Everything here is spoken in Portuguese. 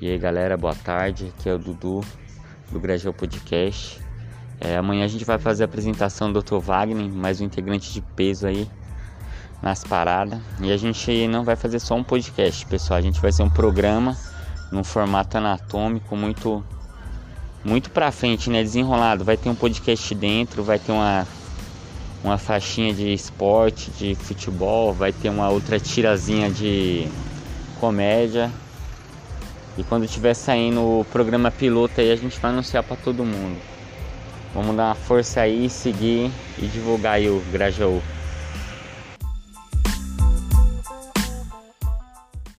E aí galera, boa tarde. Aqui é o Dudu do Grajaú Podcast. É, amanhã a gente vai fazer a apresentação do Dr. Wagner, mais um integrante de peso aí nas paradas. E a gente não vai fazer só um podcast, pessoal. A gente vai ser um programa num formato anatômico muito muito pra frente, né? Desenrolado. Vai ter um podcast dentro, vai ter uma uma faixinha de esporte, de futebol, vai ter uma outra tirazinha de comédia. E quando tiver saindo o programa piloto aí, a gente vai anunciar para todo mundo. Vamos dar uma força aí, seguir e divulgar aí o Grajaú.